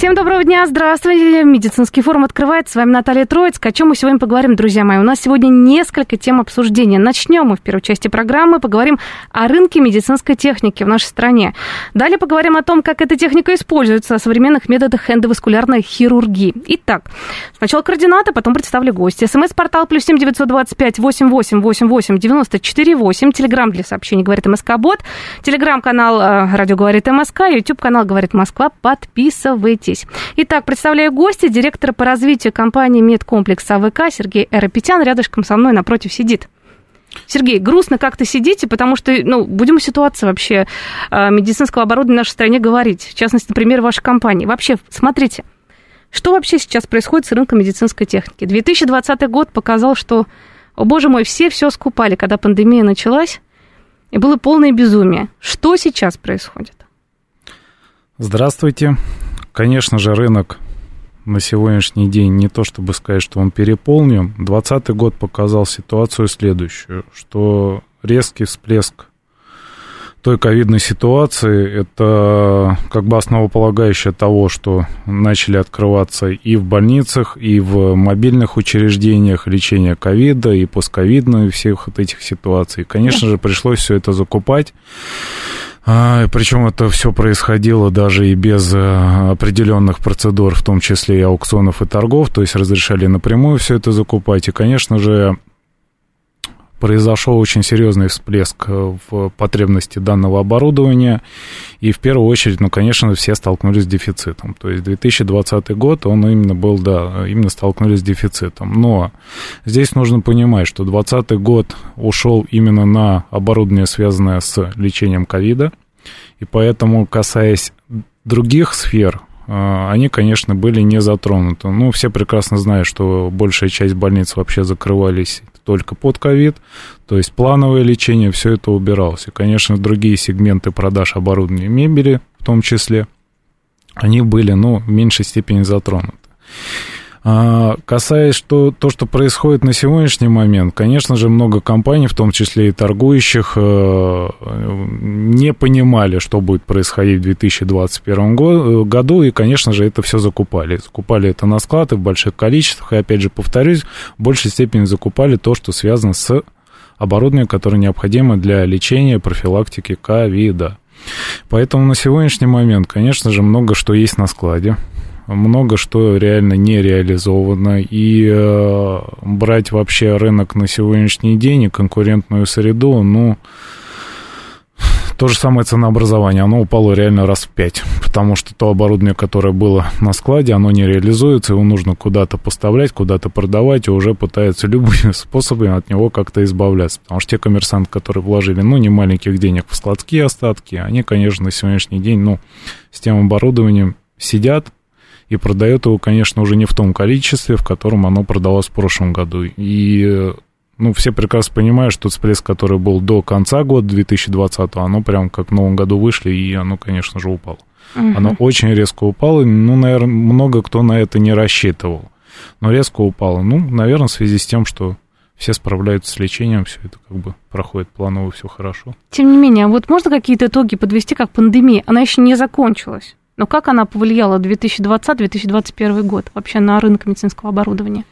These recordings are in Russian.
Всем доброго дня, здравствуйте. Медицинский форум открывается. С вами Наталья Троицкая. О чем мы сегодня поговорим, друзья мои? У нас сегодня несколько тем обсуждения. Начнем мы в первой части программы. Поговорим о рынке медицинской техники в нашей стране. Далее поговорим о том, как эта техника используется, о современных методах эндоваскулярной хирургии. Итак, сначала координаты, потом представлю гостя. СМС-портал плюс семь девятьсот двадцать пять восемь восемь восемь восемь девяносто четыре восемь. Телеграмм для сообщений говорит МСК Бот. Телеграм-канал э, Радио говорит МСК. Ютуб канал говорит Москва. Подписывайтесь согласитесь. Итак, представляю гостя, директора по развитию компании «Медкомплекс АВК» Сергей Эропетян. Рядышком со мной напротив сидит. Сергей, грустно как-то сидите, потому что, ну, будем о ситуации вообще э, медицинского оборудования в нашей стране говорить. В частности, например, вашей компании. Вообще, смотрите, что вообще сейчас происходит с рынком медицинской техники? 2020 год показал, что, о боже мой, все все скупали, когда пандемия началась, и было полное безумие. Что сейчас происходит? Здравствуйте. Конечно же, рынок на сегодняшний день не то чтобы сказать, что он переполнен. 2020 год показал ситуацию следующую, что резкий всплеск той ковидной ситуации, это как бы основополагающее того, что начали открываться и в больницах, и в мобильных учреждениях лечения ковида, и постковидной, всех вот этих ситуаций. Конечно же, пришлось все это закупать. А, причем это все происходило даже и без э, определенных процедур, в том числе и аукционов и торгов, то есть разрешали напрямую все это закупать. И, конечно же, произошел очень серьезный всплеск э, в потребности данного оборудования. И в первую очередь, ну, конечно, все столкнулись с дефицитом. То есть 2020 год, он именно был, да, именно столкнулись с дефицитом. Но здесь нужно понимать, что 2020 год ушел именно на оборудование, связанное с лечением ковида. И поэтому, касаясь других сфер, э, они, конечно, были не затронуты. Ну, все прекрасно знают, что большая часть больниц вообще закрывались только под ковид, то есть плановое лечение, все это убиралось. И, конечно, другие сегменты продаж оборудования мебели в том числе, они были, ну, в меньшей степени затронуты. А, касаясь что, то, что происходит на сегодняшний момент, конечно же, много компаний, в том числе и торгующих, э, не понимали, что будет происходить в 2021 э, году, и, конечно же, это все закупали. Закупали это на склад и в больших количествах, и, опять же, повторюсь, в большей степени закупали то, что связано с оборудованием, которое необходимо для лечения, профилактики ковида. Поэтому на сегодняшний момент, конечно же, много что есть на складе много что реально не реализовано, и э, брать вообще рынок на сегодняшний день и конкурентную среду, ну, то же самое ценообразование, оно упало реально раз в пять, потому что то оборудование, которое было на складе, оно не реализуется, его нужно куда-то поставлять, куда-то продавать, и уже пытаются любыми способами от него как-то избавляться, потому что те коммерсанты, которые вложили, ну, не маленьких денег в складские остатки, они, конечно, на сегодняшний день, ну, с тем оборудованием сидят, и продает его, конечно, уже не в том количестве, в котором оно продалось в прошлом году. И ну, все прекрасно понимают, что всплеск, который был до конца года 2020, оно прям как в новом году вышли, и оно, конечно же, упало. Угу. Оно очень резко упало, ну, наверное, много кто на это не рассчитывал, но резко упало. Ну, наверное, в связи с тем, что все справляются с лечением, все это как бы проходит планово, все хорошо. Тем не менее, вот можно какие-то итоги подвести, как пандемия? Она еще не закончилась. Но как она повлияла 2020-2021 год вообще на рынок медицинского оборудования?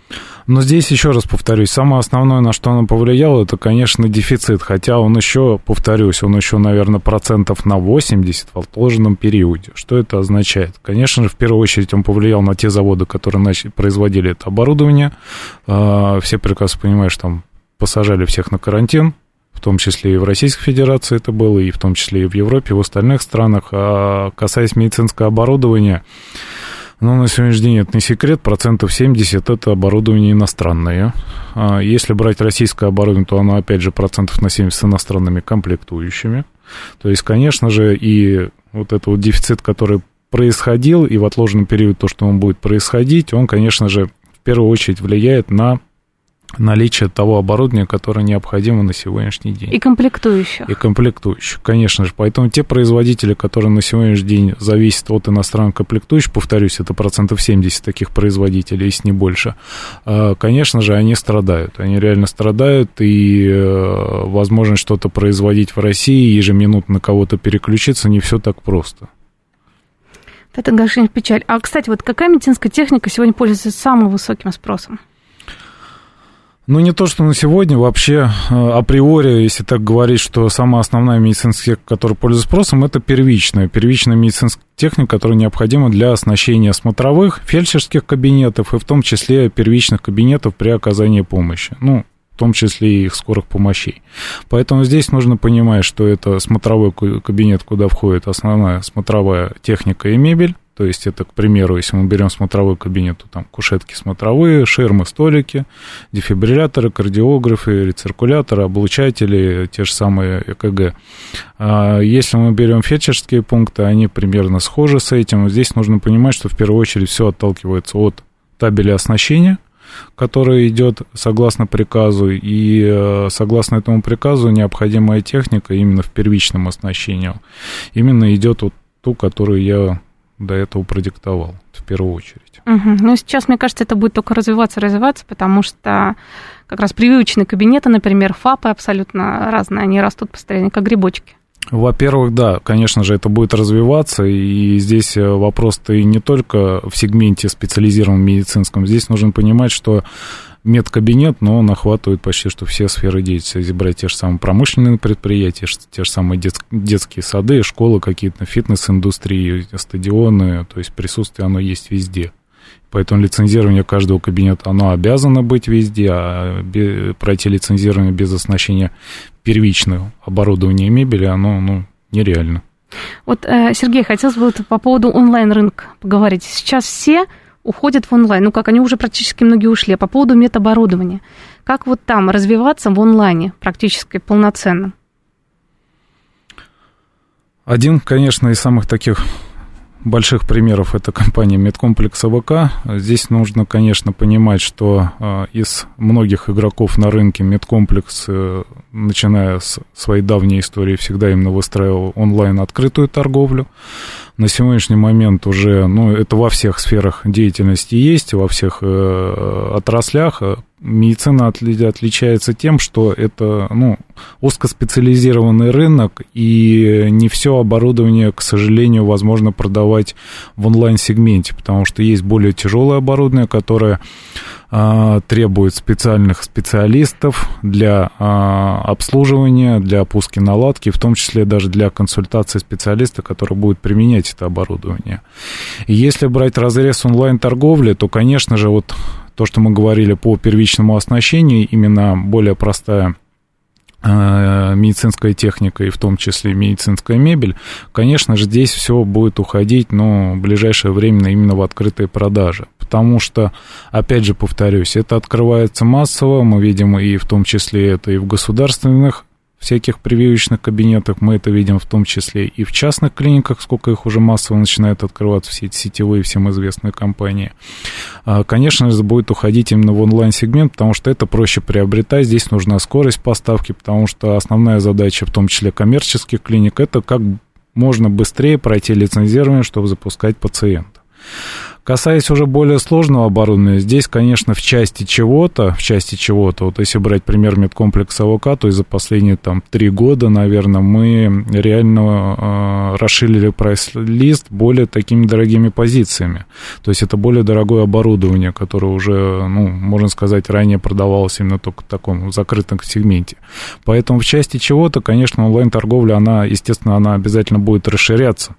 Но здесь еще раз повторюсь, самое основное, на что она повлияла, это, конечно, дефицит. Хотя он еще, повторюсь, он еще, наверное, процентов на 80 в отложенном периоде. Что это означает? Конечно же, в первую очередь он повлиял на те заводы, которые начали, производили это оборудование. А, все прекрасно понимают, что там посажали всех на карантин, в том числе и в Российской Федерации это было, и в том числе и в Европе, и в остальных странах. А касаясь медицинского оборудования, ну, на сегодняшний день это не секрет, процентов 70 это оборудование иностранное. А если брать российское оборудование, то оно, опять же, процентов на 70 с иностранными комплектующими. То есть, конечно же, и вот этот вот дефицит, который происходил, и в отложенный период то, что он будет происходить, он, конечно же, в первую очередь влияет на наличие того оборудования, которое необходимо на сегодняшний день. И комплектующих. И комплектующих, конечно же. Поэтому те производители, которые на сегодняшний день зависят от иностранных комплектующих, повторюсь, это процентов 70 таких производителей, если не больше, а, конечно же, они страдают. Они реально страдают, и э, возможность что-то производить в России, ежеминутно на кого-то переключиться, не все так просто. Это, конечно, печаль. А, кстати, вот какая медицинская техника сегодня пользуется самым высоким спросом? Ну, не то, что на сегодня, вообще э, априори, если так говорить, что самая основная медицинская техника, которая пользуется спросом, это первичная. Первичная медицинская техника, которая необходима для оснащения смотровых, фельдшерских кабинетов и в том числе первичных кабинетов при оказании помощи. Ну, в том числе и их скорых помощей. Поэтому здесь нужно понимать, что это смотровой кабинет, куда входит основная смотровая техника и мебель, то есть это, к примеру, если мы берем смотровой кабинет, то там кушетки смотровые, ширмы, столики, дефибрилляторы, кардиографы, рециркуляторы, облучатели, те же самые ЭКГ. А если мы берем фельдшерские пункты, они примерно схожи с этим. Здесь нужно понимать, что в первую очередь все отталкивается от табеля оснащения, который идет согласно приказу, и э, согласно этому приказу необходимая техника именно в первичном оснащении именно идет вот ту, которую я до этого продиктовал, в первую очередь. Угу. Ну, сейчас, мне кажется, это будет только развиваться, развиваться, потому что как раз привычные кабинеты, например, ФАПы абсолютно разные, они растут постоянно, как грибочки. Во-первых, да, конечно же, это будет развиваться, и здесь э, вопрос-то и не только в сегменте специализированном медицинском. Здесь нужно понимать, что медкабинет, но он охватывает почти что все сферы деятельности. Брать те же самые промышленные предприятия, те же самые дет, детские сады, школы какие-то, фитнес-индустрии, стадионы, то есть присутствие оно есть везде. Поэтому лицензирование каждого кабинета, оно обязано быть везде, а пройти лицензирование без оснащения первичного оборудования и мебели, оно ну, нереально. Вот, э, Сергей, хотелось бы по поводу онлайн-рынка поговорить. Сейчас все уходят в онлайн. Ну как, они уже практически многие ушли. А по поводу медоборудования. Как вот там развиваться в онлайне практически полноценно? Один, конечно, из самых таких больших примеров это компания Медкомплекс АВК. Здесь нужно, конечно, понимать, что э, из многих игроков на рынке Медкомплекс, э, начиная с своей давней истории, всегда именно выстраивал онлайн открытую торговлю. На сегодняшний момент уже, ну, это во всех сферах деятельности есть, во всех э, отраслях. Медицина отличается тем, что это ну, узкоспециализированный рынок, и не все оборудование, к сожалению, возможно продавать в онлайн-сегменте, потому что есть более тяжелое оборудование, которое требует специальных специалистов для а, обслуживания, для опуски наладки, в том числе даже для консультации специалиста, который будет применять это оборудование. И если брать разрез онлайн-торговли, то, конечно же, вот то, что мы говорили по первичному оснащению, именно более простая медицинская техника и в том числе медицинская мебель, конечно же, здесь все будет уходить, но в ближайшее время именно в открытые продажи. Потому что, опять же, повторюсь, это открывается массово, мы видим и в том числе это и в государственных всяких прививочных кабинетах. Мы это видим в том числе и в частных клиниках, сколько их уже массово начинает открываться, все эти сетевые, всем известные компании. А, конечно же, будет уходить именно в онлайн-сегмент, потому что это проще приобретать. Здесь нужна скорость поставки, потому что основная задача, в том числе коммерческих клиник, это как можно быстрее пройти лицензирование, чтобы запускать пациента. Касаясь уже более сложного оборудования, здесь, конечно, в части чего-то, в части чего-то, вот если брать пример медкомплекса АВК, то есть за последние там три года, наверное, мы реально э, расширили прайс-лист более такими дорогими позициями. То есть это более дорогое оборудование, которое уже, ну, можно сказать, ранее продавалось именно только в таком закрытом сегменте. Поэтому в части чего-то, конечно, онлайн-торговля, она, естественно, она обязательно будет расширяться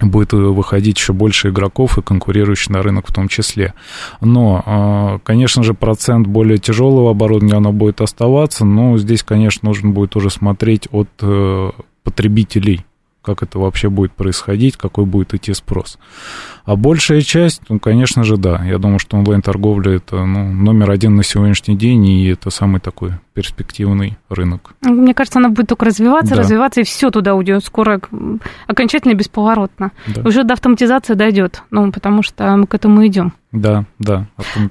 будет выходить еще больше игроков и конкурирующих на рынок в том числе. Но, а, конечно же, процент более тяжелого оборудования, оно будет оставаться, но здесь, конечно, нужно будет уже смотреть от э, потребителей как это вообще будет происходить, какой будет идти спрос. А большая часть, ну, конечно же, да. Я думаю, что онлайн-торговля это ну, номер один на сегодняшний день, и это самый такой перспективный рынок. Мне кажется, она будет только развиваться, да. развиваться, и все туда уйдет скоро, окончательно бесповоротно. Да. Уже до автоматизации дойдет, ну, потому что мы к этому идем. Да, да.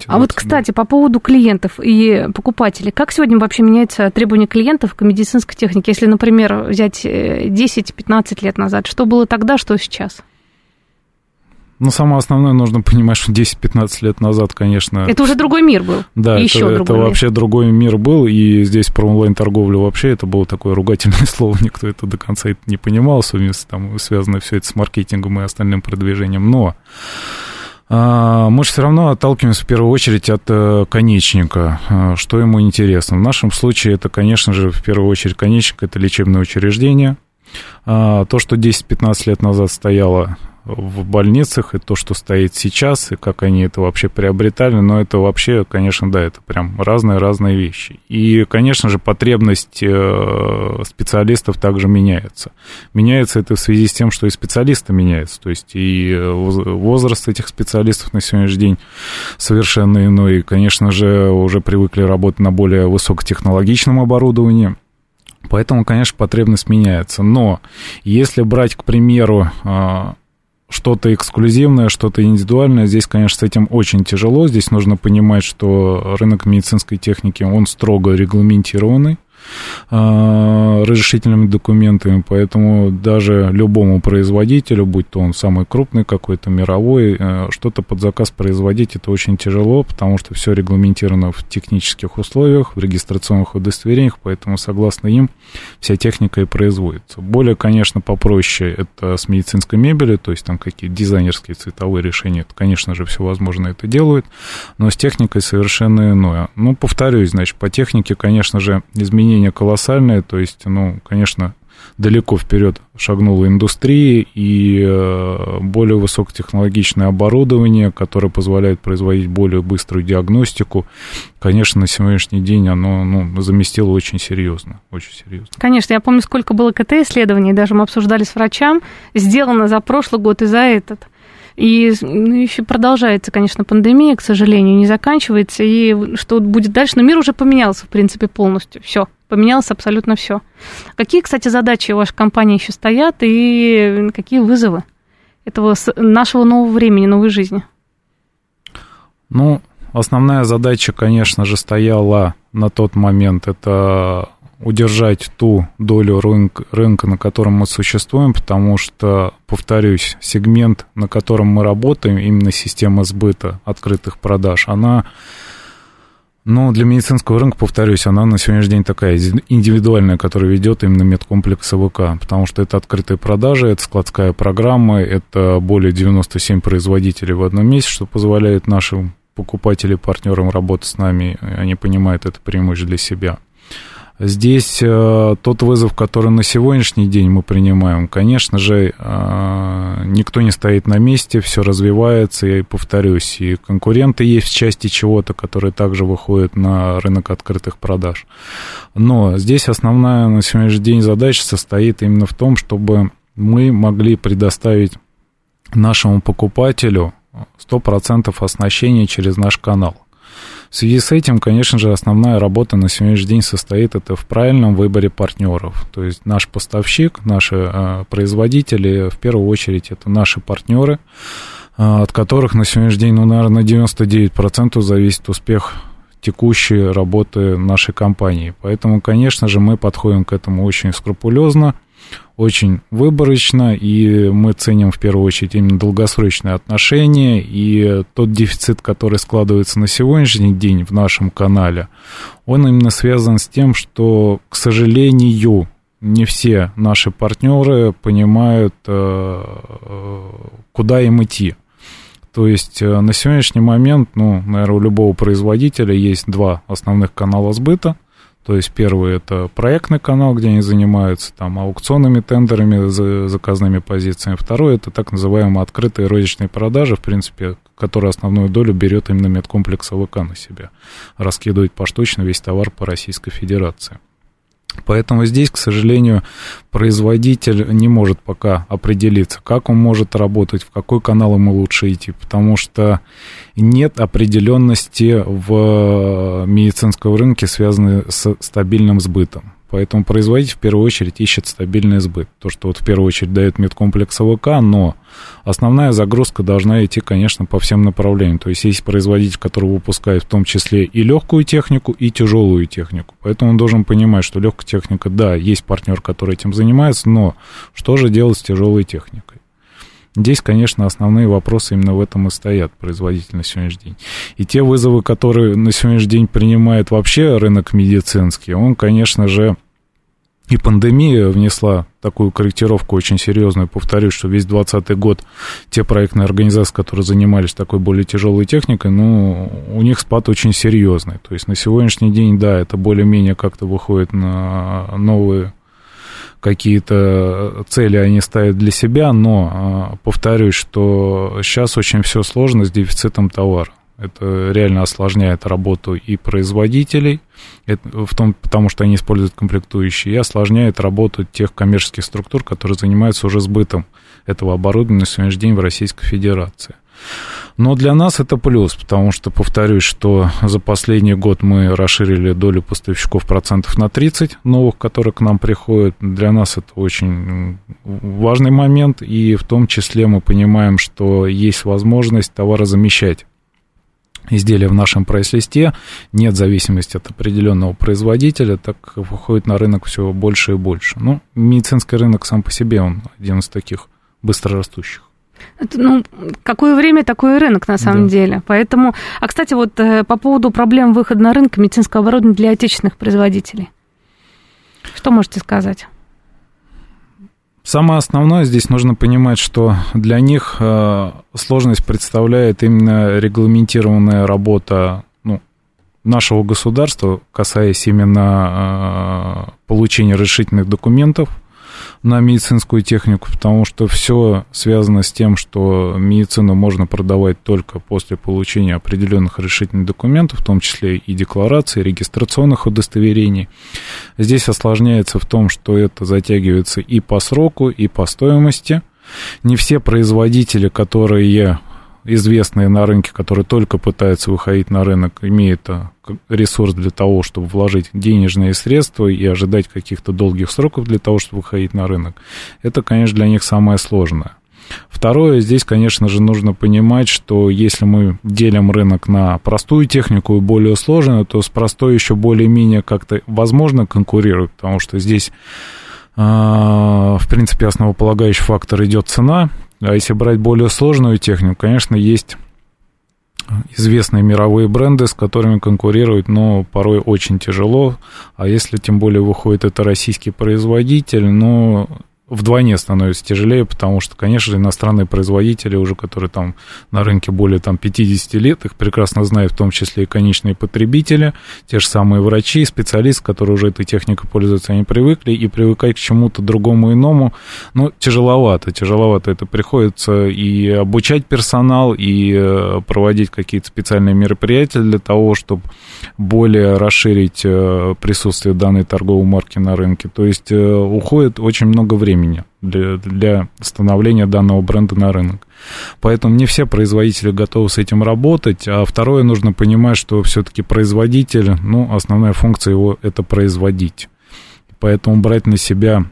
А вот, кстати, да. по поводу клиентов и покупателей. Как сегодня вообще меняются требования клиентов к медицинской технике? Если, например, взять 10-15 э, лет назад, что было тогда, что сейчас? Ну, самое основное, нужно понимать, что 10-15 лет назад, конечно... Это уже другой мир был. Да, и это, еще это мир. вообще другой мир был, и здесь про онлайн-торговлю вообще это было такое ругательное слово, никто это до конца не понимал, там связано все это с маркетингом и остальным продвижением, но мы же все равно отталкиваемся в первую очередь от э, конечника, а, что ему интересно. В нашем случае это, конечно же, в первую очередь конечник, это лечебное учреждение. А, то, что 10-15 лет назад стояло в больницах, и то, что стоит сейчас, и как они это вообще приобретали, но это вообще, конечно, да, это прям разные-разные вещи. И, конечно же, потребность э, специалистов также меняется. Меняется это в связи с тем, что и специалисты меняются, то есть и возраст этих специалистов на сегодняшний день совершенно иной, и, конечно же, уже привыкли работать на более высокотехнологичном оборудовании, Поэтому, конечно, потребность меняется. Но если брать, к примеру, э, что-то эксклюзивное, что-то индивидуальное. Здесь, конечно, с этим очень тяжело. Здесь нужно понимать, что рынок медицинской техники, он строго регламентированный. А, разрешительными документами, поэтому даже любому производителю, будь то он самый крупный какой-то, мировой, э, что-то под заказ производить это очень тяжело, потому что все регламентировано в технических условиях, в регистрационных удостоверениях, поэтому согласно им вся техника и производится. Более, конечно, попроще это с медицинской мебелью, то есть там какие-то дизайнерские цветовые решения, это, конечно же, все возможно это делают, но с техникой совершенно иное. Ну, повторюсь, значит, по технике, конечно же, изменения изменения колоссальные, то есть, ну, конечно, далеко вперед шагнула индустрия и э, более высокотехнологичное оборудование, которое позволяет производить более быструю диагностику, конечно, на сегодняшний день оно ну, заместило очень серьезно, очень серьезно. Конечно, я помню, сколько было КТ-исследований, даже мы обсуждали с врачам, сделано за прошлый год и за этот. И ну, еще продолжается, конечно, пандемия, к сожалению, не заканчивается. И что будет дальше? Но мир уже поменялся, в принципе, полностью. Все, поменялось абсолютно все. Какие, кстати, задачи у вашей компании еще стоят и какие вызовы этого нашего нового времени, новой жизни? Ну, основная задача, конечно же, стояла на тот момент это удержать ту долю рынка, рынка, на котором мы существуем, потому что, повторюсь, сегмент, на котором мы работаем, именно система сбыта открытых продаж, она, ну, для медицинского рынка, повторюсь, она на сегодняшний день такая индивидуальная, которая ведет именно медкомплекс АВК, потому что это открытые продажи, это складская программа, это более 97 производителей в одном месте, что позволяет нашим покупателям, партнерам работать с нами, они понимают это преимущество для себя. Здесь э, тот вызов, который на сегодняшний день мы принимаем, конечно же, э, никто не стоит на месте, все развивается, я и повторюсь, и конкуренты есть в части чего-то, которые также выходят на рынок открытых продаж. Но здесь основная на сегодняшний день задача состоит именно в том, чтобы мы могли предоставить нашему покупателю 100% оснащения через наш канал. В связи с этим, конечно же, основная работа на сегодняшний день состоит это в правильном выборе партнеров. То есть наш поставщик, наши э, производители, в первую очередь, это наши партнеры, э, от которых на сегодняшний день, ну, наверное, на 99% зависит успех текущей работы нашей компании. Поэтому, конечно же, мы подходим к этому очень скрупулезно – очень выборочно, и мы ценим в первую очередь именно долгосрочные отношения, и тот дефицит, который складывается на сегодняшний день в нашем канале, он именно связан с тем, что, к сожалению, не все наши партнеры понимают, э, куда им идти. То есть э, на сегодняшний момент, ну, наверное, у любого производителя есть два основных канала сбыта – то есть первый это проектный канал, где они занимаются там аукционными тендерами, заказными позициями. Второй это так называемые открытые розничные продажи, в принципе, которые основную долю берет именно медкомплекс АВК на себя. Раскидывать поштучно весь товар по Российской Федерации. Поэтому здесь, к сожалению, производитель не может пока определиться, как он может работать, в какой канал ему лучше идти, потому что нет определенности в медицинском рынке, связанной с стабильным сбытом. Поэтому производитель в первую очередь ищет стабильный сбыт. То, что вот в первую очередь дает медкомплекс АВК, но основная загрузка должна идти, конечно, по всем направлениям. То есть есть производитель, который выпускает в том числе и легкую технику, и тяжелую технику. Поэтому он должен понимать, что легкая техника, да, есть партнер, который этим занимается, но что же делать с тяжелой техникой? Здесь, конечно, основные вопросы именно в этом и стоят, производитель на сегодняшний день. И те вызовы, которые на сегодняшний день принимает вообще рынок медицинский, он, конечно же, и пандемия внесла такую корректировку очень серьезную. Повторюсь, что весь 2020 год те проектные организации, которые занимались такой более тяжелой техникой, ну, у них спад очень серьезный. То есть на сегодняшний день, да, это более-менее как-то выходит на новые какие-то цели они ставят для себя, но а, повторюсь, что сейчас очень все сложно с дефицитом товара. Это реально осложняет работу и производителей, в том, потому что они используют комплектующие, и осложняет работу тех коммерческих структур, которые занимаются уже сбытом этого оборудования на сегодняшний день в Российской Федерации. Но для нас это плюс, потому что, повторюсь, что за последний год мы расширили долю поставщиков процентов на 30 новых, которые к нам приходят. Для нас это очень важный момент, и в том числе мы понимаем, что есть возможность товарозамещать изделия в нашем прайс-листе, нет зависимости от определенного производителя, так выходит на рынок все больше и больше. Ну, медицинский рынок сам по себе, он один из таких быстрорастущих. Это, ну, какое время, такой рынок на самом да. деле. Поэтому, а кстати, вот э, по поводу проблем выхода на рынок медицинского оборудования для отечественных производителей. Что можете сказать? Самое основное здесь нужно понимать, что для них э, сложность представляет именно регламентированная работа ну, нашего государства, касаясь именно э, получения разрешительных документов – на медицинскую технику, потому что все связано с тем, что медицину можно продавать только после получения определенных решительных документов, в том числе и деклараций, регистрационных удостоверений. Здесь осложняется в том, что это затягивается и по сроку, и по стоимости. Не все производители, которые известные на рынке, которые только пытаются выходить на рынок, имеют а, ресурс для того, чтобы вложить денежные средства и ожидать каких-то долгих сроков для того, чтобы выходить на рынок, это, конечно, для них самое сложное. Второе, здесь, конечно же, нужно понимать, что если мы делим рынок на простую технику и более сложную, то с простой еще более-менее как-то возможно конкурировать, потому что здесь, а, в принципе, основополагающий фактор идет цена, а если брать более сложную технику, конечно, есть известные мировые бренды, с которыми конкурировать, но порой очень тяжело. А если тем более выходит это российский производитель, ну, вдвойне становится тяжелее, потому что, конечно иностранные производители, уже которые там на рынке более там, 50 лет, их прекрасно знают, в том числе и конечные потребители, те же самые врачи, специалисты, которые уже этой техникой пользуются, они привыкли, и привыкать к чему-то другому иному, ну, тяжеловато, тяжеловато это приходится и обучать персонал, и э, проводить какие-то специальные мероприятия для того, чтобы более расширить э, присутствие данной торговой марки на рынке. То есть э, уходит очень много времени времени для, для становления данного бренда на рынок. Поэтому не все производители готовы с этим работать. А второе, нужно понимать, что все-таки производитель, ну, основная функция его – это производить. Поэтому брать на себя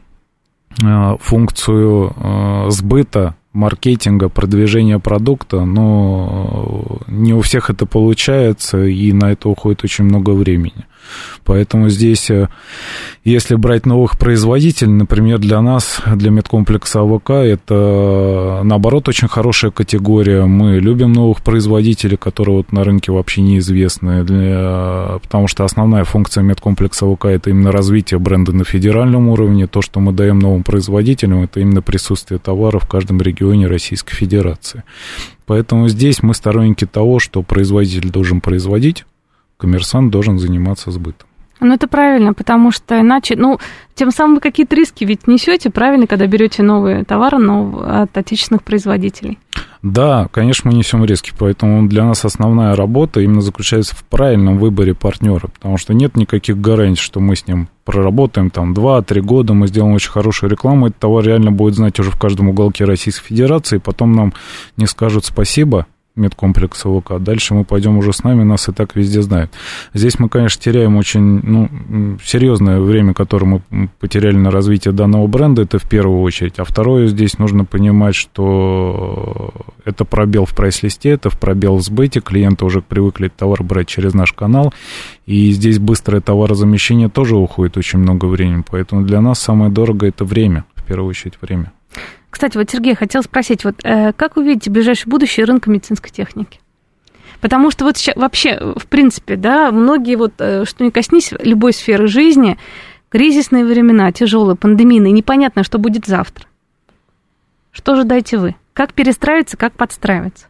э, функцию э, сбыта, маркетинга, продвижения продукта, но не у всех это получается, и на это уходит очень много времени. Поэтому здесь, э, если брать новых производителей, например, для нас, для медкомплекса АВК, это, наоборот, очень хорошая категория. Мы любим новых производителей, которые вот на рынке вообще неизвестны, для, потому что основная функция медкомплекса АВК – это именно развитие бренда на федеральном уровне. То, что мы даем новым производителям, это именно присутствие товара в каждом регионе Российской Федерации. Поэтому здесь мы сторонники того, что производитель должен производить, коммерсант должен заниматься сбытом. Ну, это правильно, потому что иначе, ну, тем самым вы какие-то риски ведь несете, правильно, когда берете новые товары но от отечественных производителей? Да, конечно, мы несем риски, поэтому для нас основная работа именно заключается в правильном выборе партнера, потому что нет никаких гарантий, что мы с ним проработаем там 2-3 года, мы сделаем очень хорошую рекламу, этот товар реально будет знать уже в каждом уголке Российской Федерации, и потом нам не скажут спасибо, медкомплекса ВК. Дальше мы пойдем уже с нами, нас и так везде знают. Здесь мы, конечно, теряем очень ну, серьезное время, которое мы потеряли на развитие данного бренда, это в первую очередь. А второе, здесь нужно понимать, что это пробел в прайс-листе, это в пробел в сбыте, клиенты уже привыкли товар брать через наш канал, и здесь быстрое товарозамещение тоже уходит очень много времени, поэтому для нас самое дорогое это время, в первую очередь время. Кстати, вот, Сергей, хотел спросить, вот э, как вы видите ближайшее будущее рынка медицинской техники? Потому что вот сейчас, вообще, в принципе, да, многие вот, э, что не коснись любой сферы жизни, кризисные времена, тяжелые, пандемийные, непонятно, что будет завтра. Что же дайте вы? Как перестраиваться, как подстраиваться?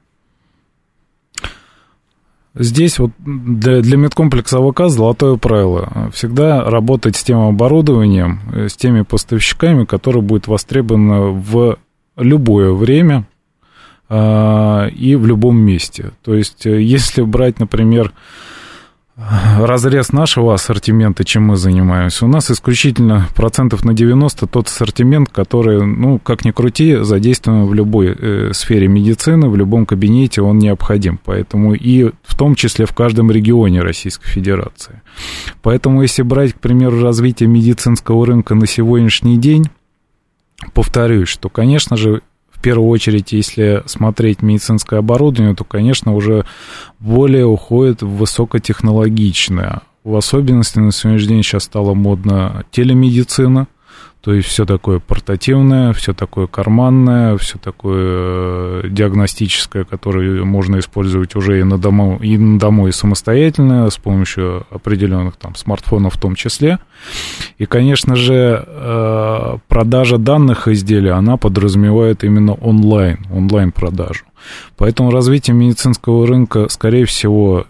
Здесь вот для, для медкомплекса АВК золотое правило. Всегда работать с тем оборудованием, э, с теми поставщиками, которые будут востребованы в любое время э, и в любом месте. То есть, э, если брать, например, разрез нашего ассортимента, чем мы занимаемся. У нас исключительно процентов на 90 тот ассортимент, который, ну, как ни крути, задействован в любой э, сфере медицины, в любом кабинете он необходим. Поэтому и в том числе в каждом регионе Российской Федерации. Поэтому если брать, к примеру, развитие медицинского рынка на сегодняшний день, повторюсь, что, конечно же, в первую очередь, если смотреть медицинское оборудование, то, конечно, уже более уходит в высокотехнологичное. В особенности на сегодняшний день сейчас стала модна телемедицина – то есть все такое портативное, все такое карманное, все такое э, диагностическое, которое можно использовать уже и на дому, и на дому, и самостоятельно, с помощью определенных там смартфонов в том числе. И, конечно же, э, продажа данных изделий, она подразумевает именно онлайн, онлайн-продажу. Поэтому развитие медицинского рынка, скорее всего,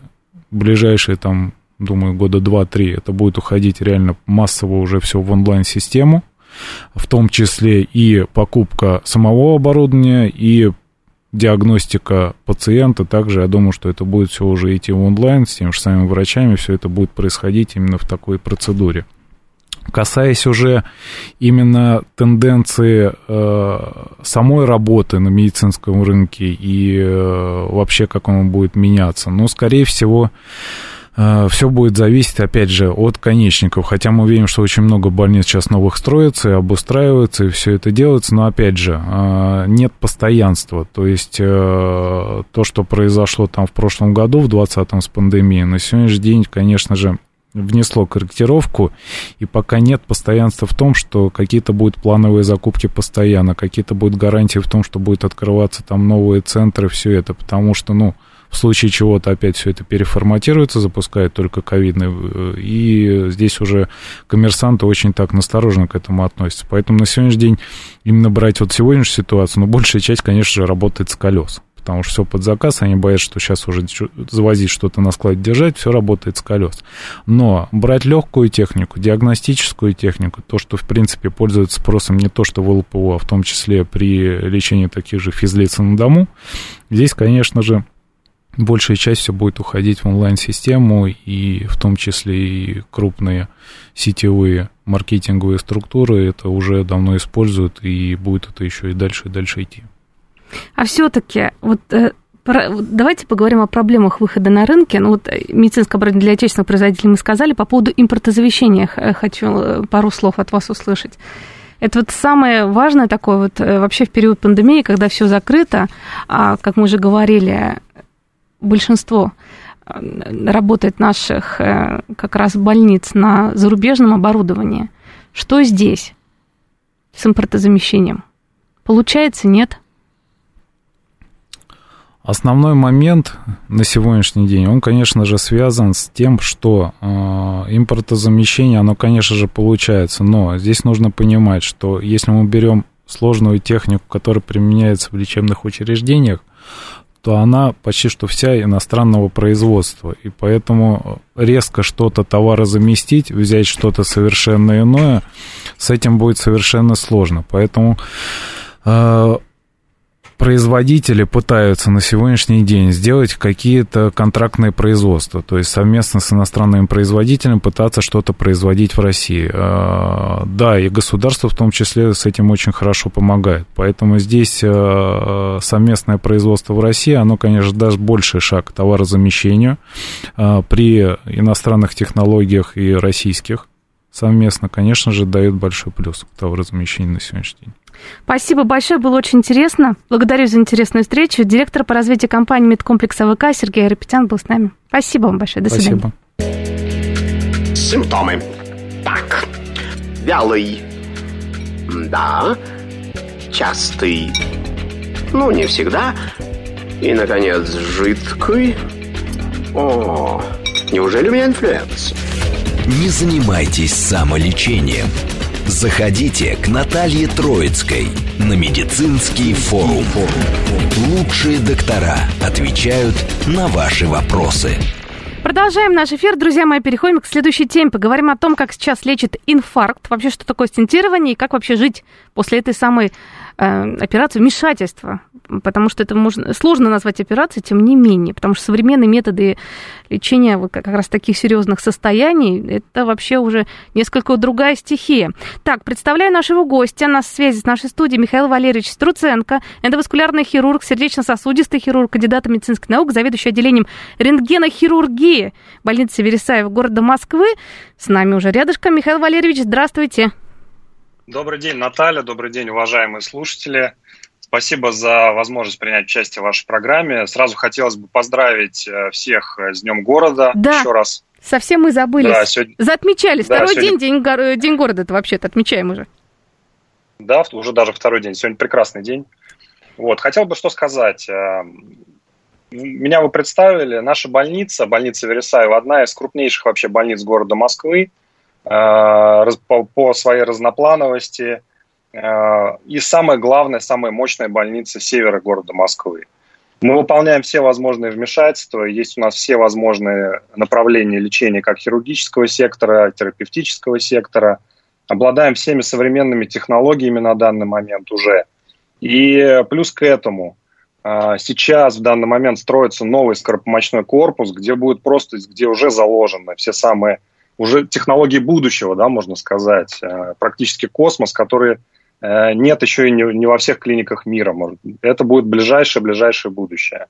ближайшие там думаю, года два-три, это будет уходить реально массово уже все в онлайн-систему в том числе и покупка самого оборудования, и диагностика пациента. Также я думаю, что это будет все уже идти в онлайн с теми же самыми врачами, все это будет происходить именно в такой процедуре. Касаясь уже именно тенденции э, самой работы на медицинском рынке и э, вообще как он будет меняться, ну, скорее всего, все будет зависеть, опять же, от конечников. Хотя мы видим, что очень много больниц сейчас новых строится и обустраивается, и все это делается. Но, опять же, э, нет постоянства. То есть, э, то, что произошло там в прошлом году, в 2020 с пандемией, на сегодняшний день, конечно же, внесло корректировку, и пока нет постоянства в том, что какие-то будут плановые закупки постоянно, какие-то будут гарантии в том, что будут открываться там новые центры, все это, потому что, ну, в случае чего-то опять все это переформатируется, запускают только ковидный, э, и здесь уже коммерсанты очень так настороженно к этому относятся. Поэтому на сегодняшний день именно брать вот сегодняшнюю ситуацию, но ну, большая часть, конечно же, работает с колес потому что все под заказ, они боятся, что сейчас уже завозить что-то на складе держать, все работает с колес. Но брать легкую технику, диагностическую технику, то, что, в принципе, пользуется спросом не то, что в ЛПО, а в том числе при лечении таких же физлиц на дому, здесь, конечно же, большая часть все будет уходить в онлайн-систему, и в том числе и крупные сетевые маркетинговые структуры это уже давно используют, и будет это еще и дальше и дальше идти. А все-таки вот э, Давайте поговорим о проблемах выхода на рынке. Ну, вот э, медицинское оборудование для отечественных производителей мы сказали. По поводу импортозавещения хочу э, пару слов от вас услышать. Это вот самое важное такое вот вообще в период пандемии, когда все закрыто, а, как мы уже говорили, большинство э, работает наших э, как раз больниц на зарубежном оборудовании. Что здесь с импортозамещением? Получается, нет? Основной момент на сегодняшний день, он, конечно же, связан с тем, что э, импортозамещение, оно, конечно же, получается, но здесь нужно понимать, что если мы берем сложную технику, которая применяется в лечебных учреждениях, то она почти что вся иностранного производства. И поэтому резко что-то товарозаместить, взять что-то совершенно иное, с этим будет совершенно сложно. Поэтому э, производители пытаются на сегодняшний день сделать какие-то контрактные производства, то есть совместно с иностранными производителями пытаться что-то производить в России. А, да, и государство в том числе с этим очень хорошо помогает. Поэтому здесь а, совместное производство в России, оно, конечно, даст больший шаг к товарозамещению а, при иностранных технологиях и российских совместно, конечно же, дает большой плюс к товарозамещению на сегодняшний день. Спасибо большое, было очень интересно. Благодарю за интересную встречу. Директор по развитию компании медкомплекс АВК Сергей Арапетян был с нами. Спасибо вам большое. До Спасибо. свидания. Симптомы. Так. Вялый. Да. Частый. Ну, не всегда. И, наконец, жидкий. О, неужели у меня инфлюенс? Не занимайтесь самолечением. Заходите к Наталье Троицкой на медицинский форум. Лучшие доктора отвечают на ваши вопросы. Продолжаем наш эфир. Друзья мои, переходим к следующей теме. Поговорим о том, как сейчас лечит инфаркт, вообще что такое стентирование и как вообще жить после этой самой э, операции, вмешательства потому что это можно, сложно назвать операцией, тем не менее, потому что современные методы лечения как раз таких серьезных состояний, это вообще уже несколько другая стихия. Так, представляю нашего гостя на связи с нашей студией Михаил Валерьевич Струценко, эндоваскулярный хирург, сердечно-сосудистый хирург, кандидат медицинских наук, заведующий отделением рентгенохирургии больницы Вересаева города Москвы. С нами уже рядышком. Михаил Валерьевич, здравствуйте. Добрый день, Наталья. Добрый день, уважаемые слушатели. Спасибо за возможность принять участие в вашей программе. Сразу хотелось бы поздравить э, всех с Днем города да. еще раз. Совсем мы забыли. Да, сегодня... Заотмечали. Да, Второй сегодня... день, день, день города-то вообще-то отмечаем уже. Да, уже даже второй день. Сегодня прекрасный день. Вот, хотел бы что сказать. Э, меня вы представили. Наша больница, больница Вересаева, одна из крупнейших вообще больниц города Москвы э, по своей разноплановости, Э, и самая главная, самая мощная больница севера города Москвы. Мы выполняем все возможные вмешательства, есть у нас все возможные направления лечения как хирургического сектора, терапевтического сектора. Обладаем всеми современными технологиями на данный момент уже. И плюс к этому э, сейчас в данный момент строится новый скоропомощной корпус, где будет просто, где уже заложены все самые уже технологии будущего, да, можно сказать, э, практически космос, которые Э, нет еще и не, не во всех клиниках мира. Это будет ближайшее-ближайшее будущее.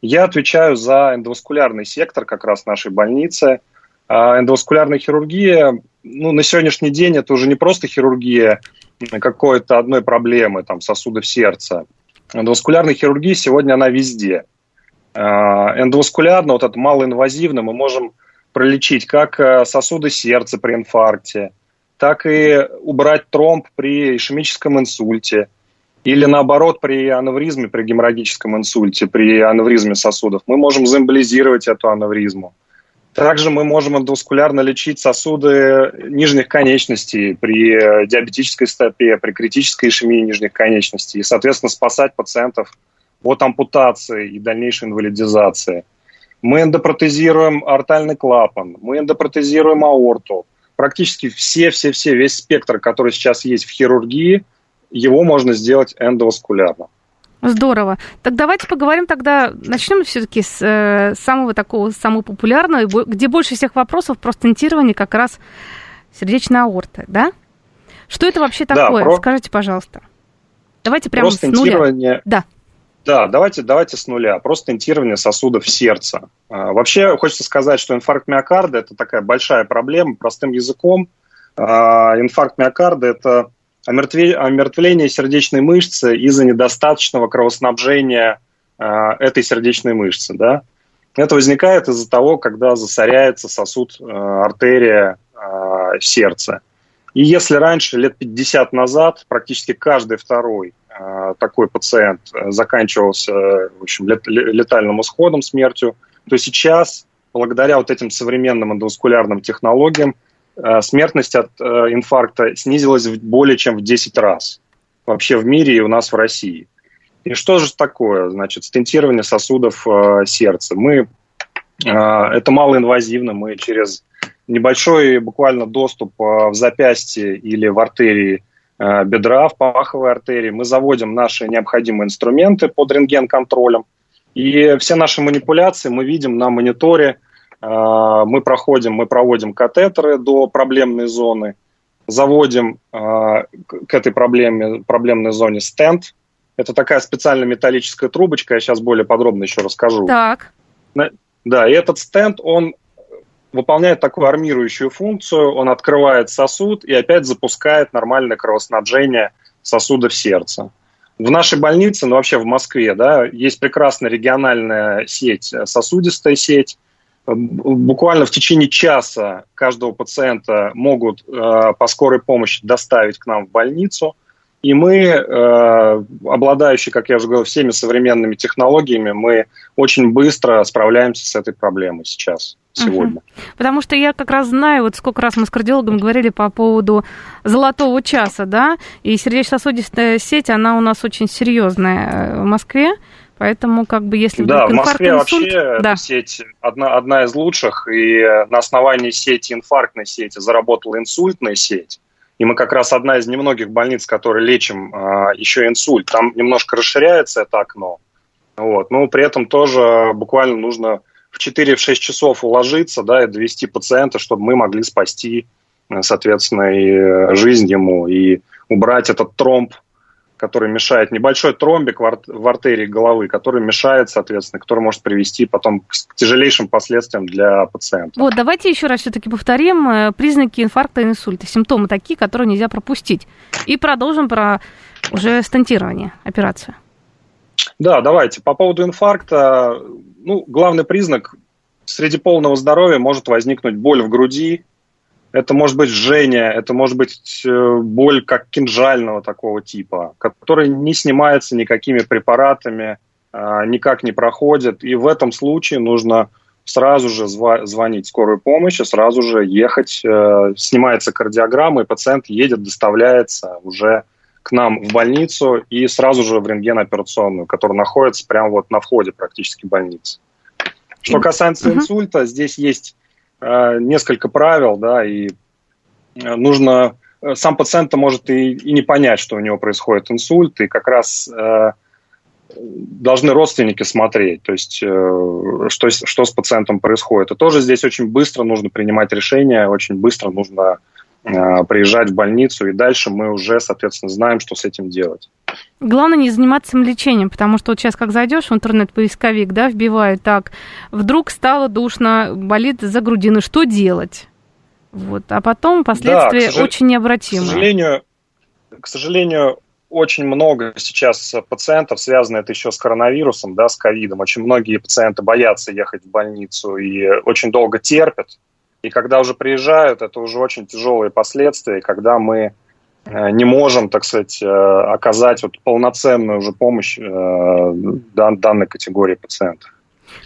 Я отвечаю за эндоваскулярный сектор как раз нашей больницы. А эндоваскулярная хирургия, ну, на сегодняшний день это уже не просто хирургия какой-то одной проблемы, там, сосудов сердца. Эндоваскулярная хирургия сегодня она везде. А, эндоваскулярно, вот это малоинвазивно, мы можем пролечить как э, сосуды сердца при инфаркте, так и убрать тромб при ишемическом инсульте или наоборот при аневризме, при геморрагическом инсульте, при аневризме сосудов. Мы можем заэмболизировать эту аневризму. Также мы можем эндоваскулярно лечить сосуды нижних конечностей при диабетической стопе, при критической ишемии нижних конечностей и, соответственно, спасать пациентов от ампутации и дальнейшей инвалидизации. Мы эндопротезируем артальный клапан, мы эндопротезируем аорту, практически все-все-все, весь спектр, который сейчас есть в хирургии, его можно сделать эндоваскулярно. Здорово. Так давайте поговорим тогда, начнем все-таки с э, самого такого, самого популярного, где больше всех вопросов про стентирование как раз сердечной аорты, да? Что это вообще такое? Да, про... Скажите, пожалуйста. Давайте прямо про с нуля. Да. Да, давайте, давайте с нуля. Просто стентирование сосудов сердца. А, вообще хочется сказать, что инфаркт миокарда – это такая большая проблема. Простым языком а, инфаркт миокарда – это омертвление сердечной мышцы из-за недостаточного кровоснабжения а, этой сердечной мышцы. Да? Это возникает из-за того, когда засоряется сосуд, артерия сердца. И если раньше, лет 50 назад, практически каждый второй такой пациент э, заканчивался в общем, летальным исходом, смертью, то сейчас, благодаря вот этим современным эндоваскулярным технологиям, э, смертность от инфаркта снизилась более чем в 10 раз вообще в мире и у нас в России. И что же такое? Значит, стентирование сосудов сердца. Мы, это малоинвазивно, мы через небольшой буквально доступ в запястье или в артерии бедра, в паховой артерии. Мы заводим наши необходимые инструменты под рентген-контролем. И все наши манипуляции мы видим на мониторе. Мы проходим, мы проводим катетеры до проблемной зоны, заводим к этой проблеме, проблемной зоне стенд. Это такая специальная металлическая трубочка, я сейчас более подробно еще расскажу. Так. Да, и этот стенд, он выполняет такую армирующую функцию, он открывает сосуд и опять запускает нормальное кровоснабжение сосудов сердца. В нашей больнице, ну вообще в Москве, да, есть прекрасная региональная сеть, сосудистая сеть. Буквально в течение часа каждого пациента могут э, по скорой помощи доставить к нам в больницу. И мы, э, обладающие, как я уже говорил, всеми современными технологиями, мы очень быстро справляемся с этой проблемой сейчас, сегодня. Угу. Потому что я как раз знаю, вот сколько раз мы с кардиологом говорили по поводу золотого часа, да, и сердечно-сосудистая сеть, она у нас очень серьезная э, в Москве. Поэтому, как бы, если да, в Москве инсульт, вообще да. сеть одна, одна из лучших, и на основании сети инфарктной сети заработала инсультная сеть. И мы как раз одна из немногих больниц, которые лечим а, еще инсульт. Там немножко расширяется это окно. Вот. Но при этом тоже буквально нужно в 4-6 часов уложиться да, и довести пациента, чтобы мы могли спасти, соответственно, и э, жизнь ему, и убрать этот тромб который мешает, небольшой тромбик в, ар- в артерии головы, который мешает, соответственно, который может привести потом к тяжелейшим последствиям для пациента. Вот, давайте еще раз все-таки повторим э, признаки инфаркта и инсульта, симптомы такие, которые нельзя пропустить. И продолжим про уже стентирование, операцию. Да, давайте. По поводу инфаркта, ну, главный признак среди полного здоровья может возникнуть боль в груди, это может быть жжение, это может быть э, боль как кинжального такого типа, который не снимается никакими препаратами, а, никак не проходит. И в этом случае нужно сразу же звонить скорую помощь, и сразу же ехать, э, снимается кардиограмма, и пациент едет, доставляется уже к нам в больницу и сразу же в рентген-операционную, которая находится прямо вот на входе практически больницы. Что касается инсульта, здесь есть несколько правил, да, и э, нужно э, сам пациент может и, и не понять, что у него происходит инсульт, и как раз э, должны родственники смотреть, то есть э, что, что с пациентом происходит. И тоже здесь очень быстро нужно принимать решения, очень быстро нужно э, приезжать в больницу, и дальше мы уже, соответственно, знаем, что с этим делать. Главное не заниматься самолечением, потому что вот сейчас как зайдешь в интернет-поисковик, да, вбивают так, вдруг стало душно, болит за грудины, что делать? Вот, а потом последствия да, сожал... очень необратимые. К сожалению, к сожалению, очень много сейчас пациентов, связано это еще с коронавирусом, да, с ковидом. Очень многие пациенты боятся ехать в больницу и очень долго терпят. И когда уже приезжают, это уже очень тяжелые последствия, когда мы Э, не можем, так сказать, э, оказать вот полноценную уже помощь э, данной категории пациентов.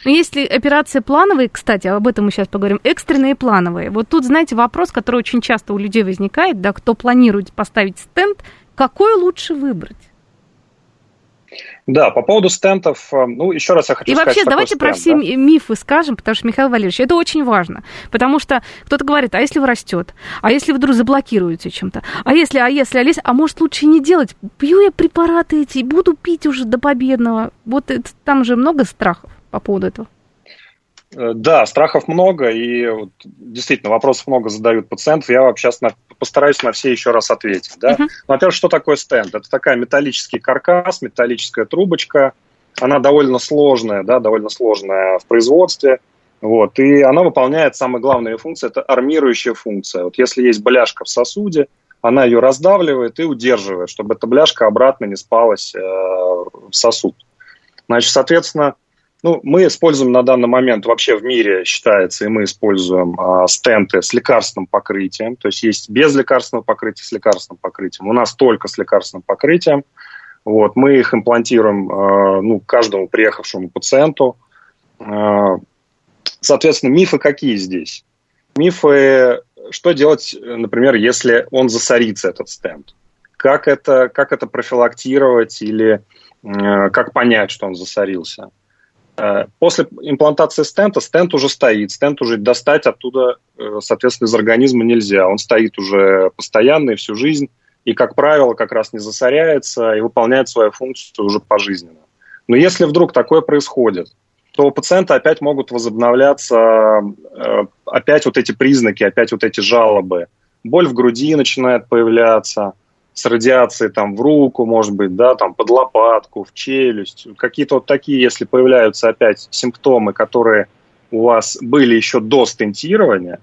Но если операции плановые, кстати, об этом мы сейчас поговорим, экстренные и плановые. Вот тут, знаете, вопрос, который очень часто у людей возникает, да, кто планирует поставить стенд, какой лучше выбрать? Да, по поводу стентов, э, ну, еще раз я хочу И сказать, вообще, давайте стенд, про все да? мифы скажем, потому что, Михаил Валерьевич, это очень важно. Потому что кто-то говорит, а если растет, а если вдруг заблокируется чем-то, а если, а если, а если, а может лучше не делать? Пью я препараты эти, буду пить уже до победного. Вот это, там же много страхов по поводу этого. Э, да, страхов много, и вот, действительно вопросов много задают пациентов. Я вообще на, постараюсь на все еще раз ответить. Да? Uh-huh. Во-первых, что такое стенд? Это такая металлический каркас, металлическая трубочка. Она довольно сложная, да, довольно сложная в производстве. Вот, и она выполняет самая главная функция, это армирующая функция. Вот если есть бляшка в сосуде, она ее раздавливает и удерживает, чтобы эта бляшка обратно не спалась э, в сосуд. Значит, соответственно, ну, мы используем на данный момент, вообще в мире считается, и мы используем э, стенты с лекарственным покрытием. То есть есть без лекарственного покрытия, с лекарственным покрытием. У нас только с лекарственным покрытием. Вот, мы их имплантируем э, ну, каждому приехавшему пациенту. Э, соответственно, мифы какие здесь? Мифы, что делать, например, если он засорится, этот стенд? Как это, как это профилактировать или э, как понять, что он засорился? Э, после имплантации стента стенд уже стоит, стенд уже достать оттуда, э, соответственно, из организма нельзя. Он стоит уже постоянно и всю жизнь, и, как правило, как раз не засоряется и выполняет свою функцию уже пожизненно. Но если вдруг такое происходит, то у пациента опять могут возобновляться э, опять вот эти признаки, опять вот эти жалобы. Боль в груди начинает появляться с радиацией там в руку, может быть, да, там под лопатку, в челюсть. Какие-то вот такие, если появляются опять симптомы, которые у вас были еще до стентирования,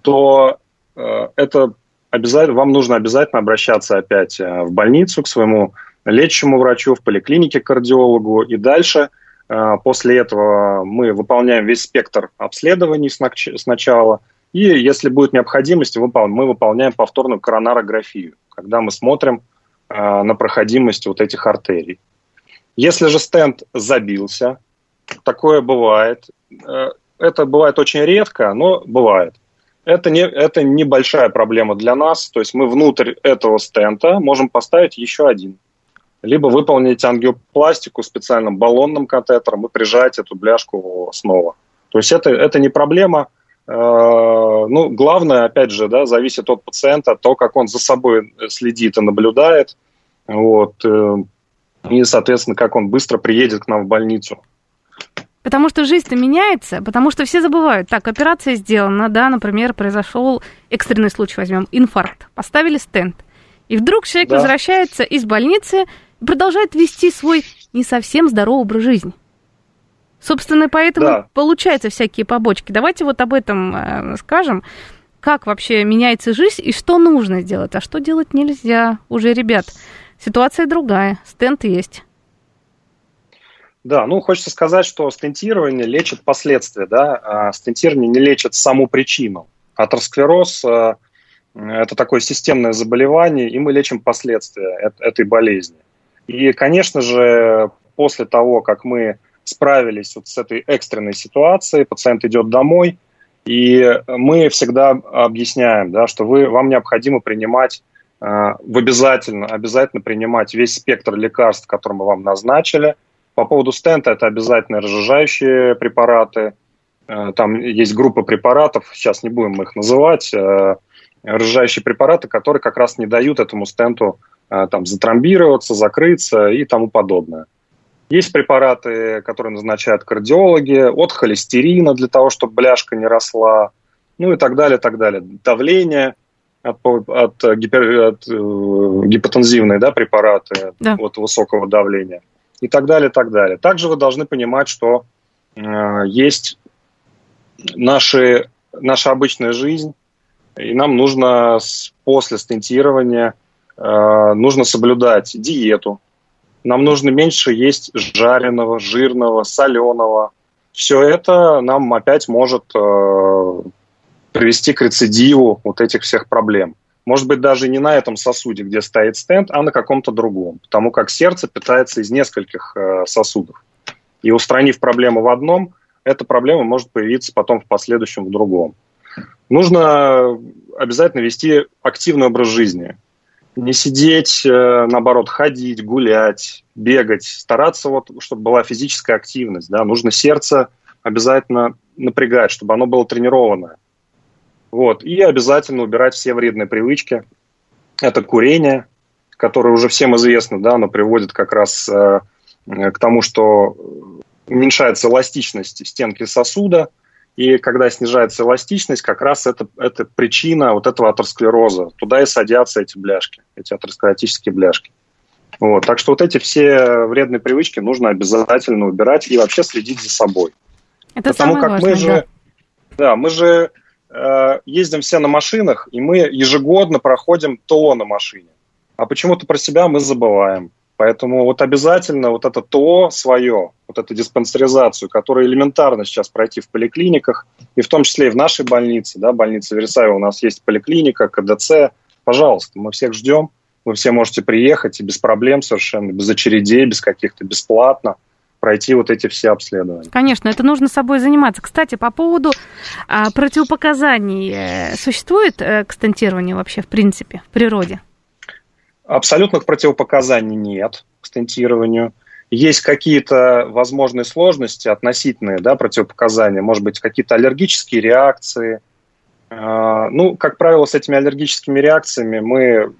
то э, это обязательно, вам нужно обязательно обращаться опять э, в больницу к своему лечащему врачу, в поликлинике к кардиологу. И дальше э, после этого мы выполняем весь спектр обследований сначала. И если будет необходимость, мы выполняем повторную коронарографию, когда мы смотрим э, на проходимость вот этих артерий. Если же стенд забился, такое бывает. Это бывает очень редко, но бывает это, не, это небольшая проблема для нас. То есть мы внутрь этого стента можем поставить еще один. Либо выполнить ангиопластику специальным баллонным катетером и прижать эту бляшку снова. То есть это, это не проблема. Э, ну, главное, опять же, да, зависит от пациента, то, как он за собой следит и наблюдает. Вот, э, и, соответственно, как он быстро приедет к нам в больницу. Потому что жизнь-то меняется, потому что все забывают. Так, операция сделана, да, например, произошел экстренный случай, возьмем, инфаркт. Поставили стенд. И вдруг человек да. возвращается из больницы и продолжает вести свой не совсем здоровый образ жизни. Собственно, поэтому да. получаются всякие побочки. Давайте вот об этом э, скажем. Как вообще меняется жизнь и что нужно сделать, а что делать нельзя. Уже, ребят, ситуация другая, стенд есть. Да, ну хочется сказать, что стентирование лечит последствия, да, а стентирование не лечит саму причину. Атеросклероз э, – это такое системное заболевание, и мы лечим последствия этой болезни. И, конечно же, после того, как мы справились вот с этой экстренной ситуацией, пациент идет домой, и мы всегда объясняем, да, что вы, вам необходимо принимать э, в обязательно, обязательно принимать весь спектр лекарств, которые мы вам назначили – по поводу стента это обязательно разжижающие препараты. Э, там есть группа препаратов, сейчас не будем их называть, э, разжижающие препараты, которые как раз не дают этому стенту там, затромбироваться, закрыться и тому подобное. Есть препараты, которые назначают кардиологи, от холестерина для того, чтобы бляшка не росла, ну и так далее, так далее. Давление от, от, гипер, от гипотензивные да, препараты да. от высокого давления и так далее, так далее. Также вы должны понимать, что э, есть наши, наша обычная жизнь, и нам нужно с, после стентирования э, нужно соблюдать диету. Нам нужно меньше есть жареного, жирного, соленого. Все это нам опять может э, привести к рецидиву вот этих всех проблем. Может быть, даже не на этом сосуде, где стоит стенд, а на каком-то другом. Потому как сердце питается из нескольких э, сосудов. И устранив проблему в одном, эта проблема может появиться потом в последующем в другом. Нужно обязательно вести активный образ жизни. Не сидеть, э, наоборот, ходить, гулять, бегать, стараться, вот, чтобы была физическая активность. Да? Нужно сердце обязательно напрягать, чтобы оно было тренированное. Вот. И обязательно убирать все вредные привычки. Это курение, которое уже всем известно, да, оно приводит как раз э, к тому, что уменьшается эластичность стенки сосуда, и когда снижается эластичность, как раз это, это причина вот этого атеросклероза. Туда и садятся эти бляшки, эти атеросклеротические бляшки. Вот. Так что вот эти все вредные привычки нужно обязательно убирать и вообще следить за собой. Это Потому как важное, мы же, да. да, мы же Э, ездим все на машинах, и мы ежегодно проходим ТО на машине. А почему-то про себя мы забываем. Поэтому вот обязательно вот это ТО свое, вот эту диспансеризацию, которую элементарно сейчас пройти в поликлиниках, и в том числе и в нашей больнице, да, больница Версаева, у нас есть поликлиника, КДЦ, пожалуйста, мы всех ждем, вы все можете приехать и без проблем совершенно, без очередей, без каких-то, бесплатно – пройти вот эти все обследования. Конечно, это нужно собой заниматься. Кстати, по поводу а, противопоказаний, э, существует э, к стентированию вообще в принципе в природе? Абсолютных противопоказаний нет к стентированию. Есть какие-то возможные сложности относительные да, противопоказания, может быть, какие-то аллергические реакции. А, ну, как правило, с этими аллергическими реакциями мы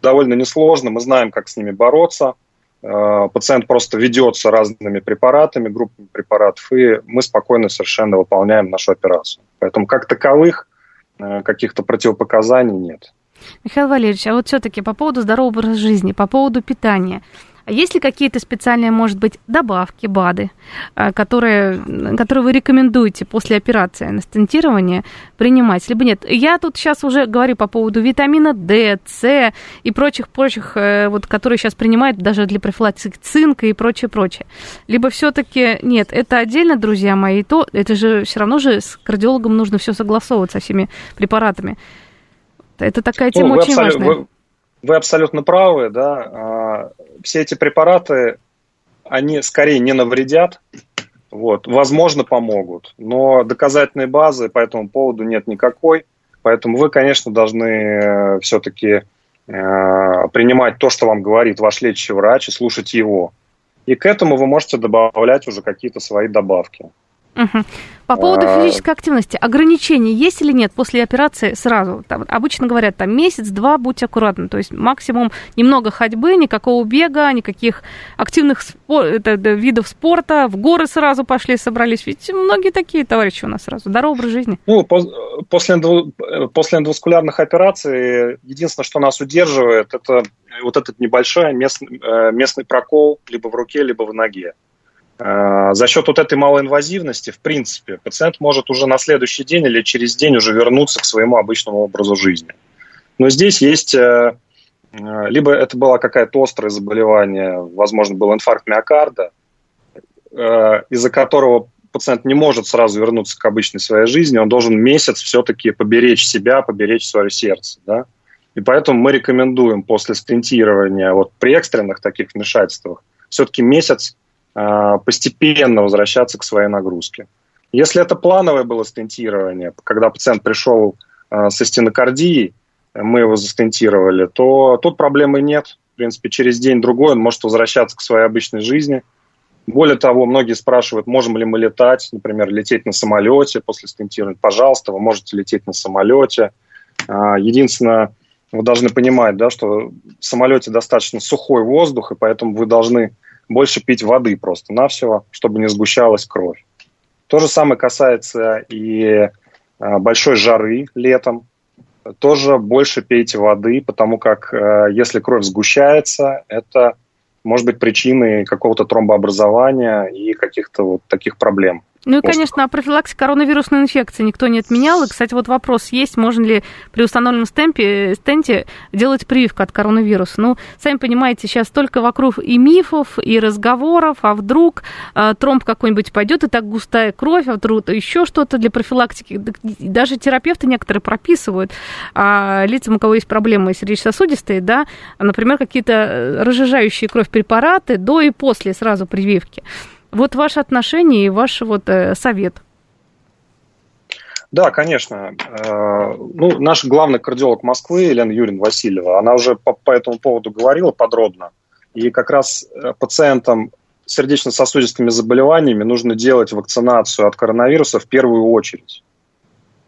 довольно несложно, мы знаем, как с ними бороться. Э, пациент просто ведется разными препаратами, группами препаратов, и мы спокойно совершенно выполняем нашу операцию. Поэтому как таковых э, каких-то противопоказаний нет. Михаил Валерьевич, а вот все-таки по поводу здорового образа жизни, по поводу питания – а есть ли какие-то специальные, может быть, добавки, БАДы, а, которые, которые вы рекомендуете после операции на стентирование принимать, либо нет? Я тут сейчас уже говорю по поводу витамина D, С и прочих-прочих, э, вот, которые сейчас принимают даже для профилактики цинка и прочее-прочее. Либо все-таки нет, это отдельно, друзья мои, то это же все равно же с кардиологом нужно все согласовывать со всеми препаратами. Это такая тема ну, очень важная. Вы, вы абсолютно правы, да. А, все эти препараты, они скорее не навредят, вот, возможно, помогут, но доказательной базы по этому поводу нет никакой, поэтому вы, конечно, должны э, все-таки э, принимать то, что вам говорит ваш лечащий врач, и слушать его. И к этому вы можете добавлять уже какие-то свои добавки. Угу. По поводу а... физической активности, ограничения есть или нет после операции сразу? Там, обычно говорят, там месяц-два, будьте аккуратны. То есть максимум немного ходьбы, никакого бега, никаких активных спор... это, это, видов спорта, в горы сразу пошли, собрались. Ведь многие такие товарищи у нас сразу. Здоровый образ жизни. Ну, после, после эндоваскулярных операций единственное, что нас удерживает, это вот этот небольшой местный, э, местный прокол либо в руке, либо в ноге. Э, за счет вот этой малоинвазивности, в принципе, пациент может уже на следующий день или через день уже вернуться к своему обычному образу жизни. Но здесь есть э, э, либо это было какое-то острое заболевание, возможно, был инфаркт миокарда, из-за которого пациент не может сразу вернуться к обычной своей жизни, он должен месяц все-таки поберечь себя, поберечь свое сердце. Да? И поэтому мы рекомендуем после стентирования, вот при экстренных таких вмешательствах, все-таки месяц постепенно возвращаться к своей нагрузке. Если это плановое было стентирование, когда пациент пришел а, со стенокардией, мы его застентировали, то тут проблемы нет. В принципе, через день-другой он может возвращаться к своей обычной жизни. Более того, многие спрашивают, можем ли мы летать, например, лететь на самолете после стентирования. Пожалуйста, вы можете лететь на самолете. А, единственное, вы должны понимать, да, что в самолете достаточно сухой воздух, и поэтому вы должны больше пить воды просто-навсего, чтобы не сгущалась кровь. То же самое касается и а, большой жары летом. Тоже больше пейте воды, потому как э, если кровь сгущается, это может быть причиной какого-то тромбообразования и каких-то вот таких проблем. Ну и, конечно, профилактика коронавирусной инфекции никто не отменял. И, кстати, вот вопрос есть, можно ли при установленном стемпе, стенте делать прививку от коронавируса. Ну, сами понимаете, сейчас только вокруг и мифов, и разговоров, а вдруг э, тромб какой-нибудь пойдет, и так густая кровь, а вдруг еще что-то для профилактики. Даже терапевты некоторые прописывают а лицам, у кого есть проблемы сердечно-сосудистые, да, например, какие-то э, разжижающие кровь препараты до и после сразу прививки. Вот ваше отношение и ваш вот э, совет. Да, конечно. Э, ну, наш главный кардиолог Москвы, Елена Юрьевна Васильева, она уже по, по этому поводу говорила подробно. И как раз э, пациентам с сердечно-сосудистыми заболеваниями нужно делать вакцинацию от коронавируса в первую очередь.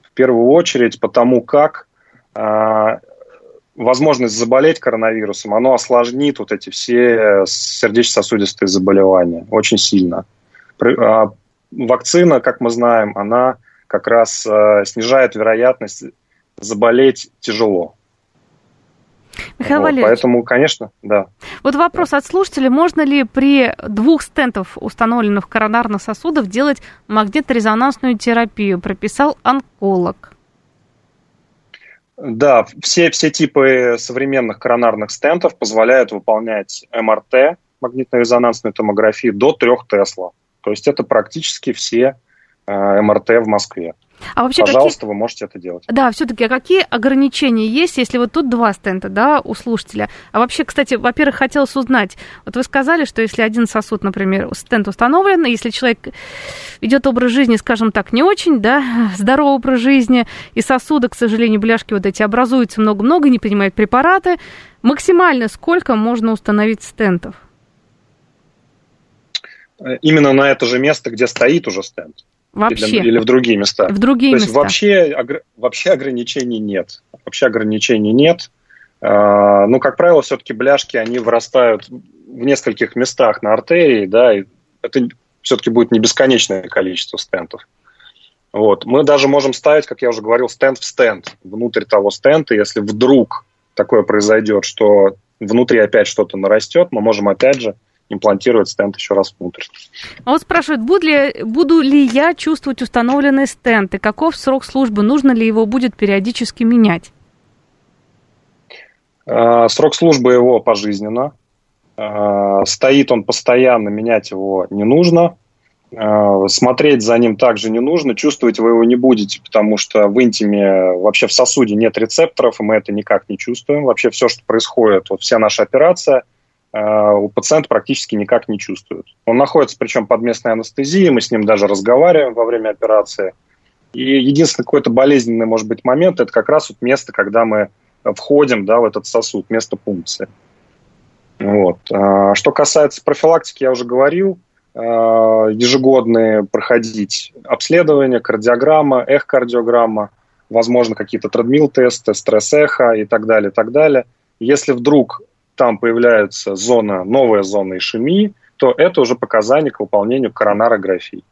В первую очередь, потому как возможность заболеть коронавирусом, оно осложнит вот эти все сердечно-сосудистые заболевания очень сильно. А, вакцина, как мы знаем, она как раз э, снижает вероятность заболеть тяжело. Михаил вот, Валерьевич. Поэтому, конечно, да. Вот вопрос от слушателей. Можно ли при двух стентов, установленных коронарных сосудов, делать магнитно-резонансную терапию? Прописал онколог. Да, все, все типы современных коронарных стентов позволяют выполнять МРТ, магнитно-резонансную томографию, до 3 Тесла. То есть это практически все э, МРТ в Москве. А вообще Пожалуйста, какие... вы можете это делать. Да, все-таки, а какие ограничения есть, если вот тут два стента, да, у слушателя? А вообще, кстати, во-первых, хотелось узнать, вот вы сказали, что если один сосуд, например, стенд установлен, если человек ведет образ жизни, скажем так, не очень, да, здоровый образ жизни, и сосуды, к сожалению, бляшки вот эти образуются много-много, не принимают препараты, максимально сколько можно установить стентов? Именно на это же место, где стоит уже стенд. Вообще. Или, или в другие места. В другие То места. есть вообще, вообще ограничений нет. Вообще ограничений нет. Э, ну, как правило, все-таки бляшки, они вырастают в нескольких местах на артерии, да, и это все-таки будет не бесконечное количество стентов. Вот. Мы даже можем ставить, как я уже говорил, стенд в стенд, внутрь того стента, если вдруг такое произойдет, что внутри опять что-то нарастет, мы можем опять же имплантировать стенд еще раз внутрь. А вот спрашивают, буду ли, буду ли я чувствовать установленный стенд, и каков срок службы, нужно ли его будет периодически менять? А, срок службы его пожизненно. А, стоит он постоянно, менять его не нужно. А, смотреть за ним также не нужно, чувствовать вы его не будете, потому что в интиме, вообще в сосуде нет рецепторов, и мы это никак не чувствуем. Вообще все, что происходит, вот вся наша операция, а, у пациента практически никак не чувствует. Он находится причем под местной анестезией, мы с ним даже разговариваем во время операции. И единственный какой-то болезненный, может быть, момент, это как раз вот место, когда мы входим да, в этот сосуд, место пункции. Вот. А, что касается профилактики, я уже говорил, Э, ежегодные проходить обследования, кардиограмма, эхокардиограмма, возможно, какие-то тредмил-тесты, стресс-эхо и так далее, и так далее. Если вдруг там появляется зона, новая зона ишемии, то это уже показание к выполнению коронарографии.